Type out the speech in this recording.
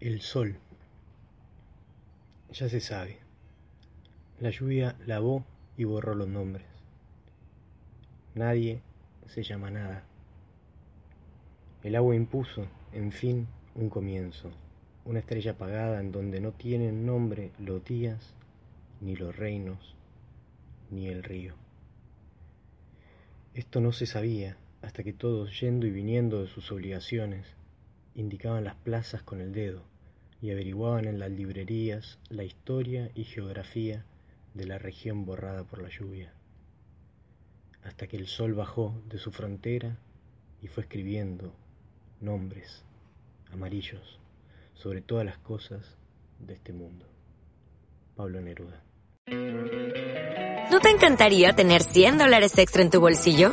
El sol. Ya se sabe. La lluvia lavó y borró los nombres. Nadie se llama nada. El agua impuso, en fin, un comienzo, una estrella apagada en donde no tienen nombre los días, ni los reinos, ni el río. Esto no se sabía hasta que todos, yendo y viniendo de sus obligaciones, indicaban las plazas con el dedo y averiguaban en las librerías la historia y geografía de la región borrada por la lluvia, hasta que el sol bajó de su frontera y fue escribiendo nombres amarillos sobre todas las cosas de este mundo. Pablo Neruda. ¿No te encantaría tener 100 dólares extra en tu bolsillo?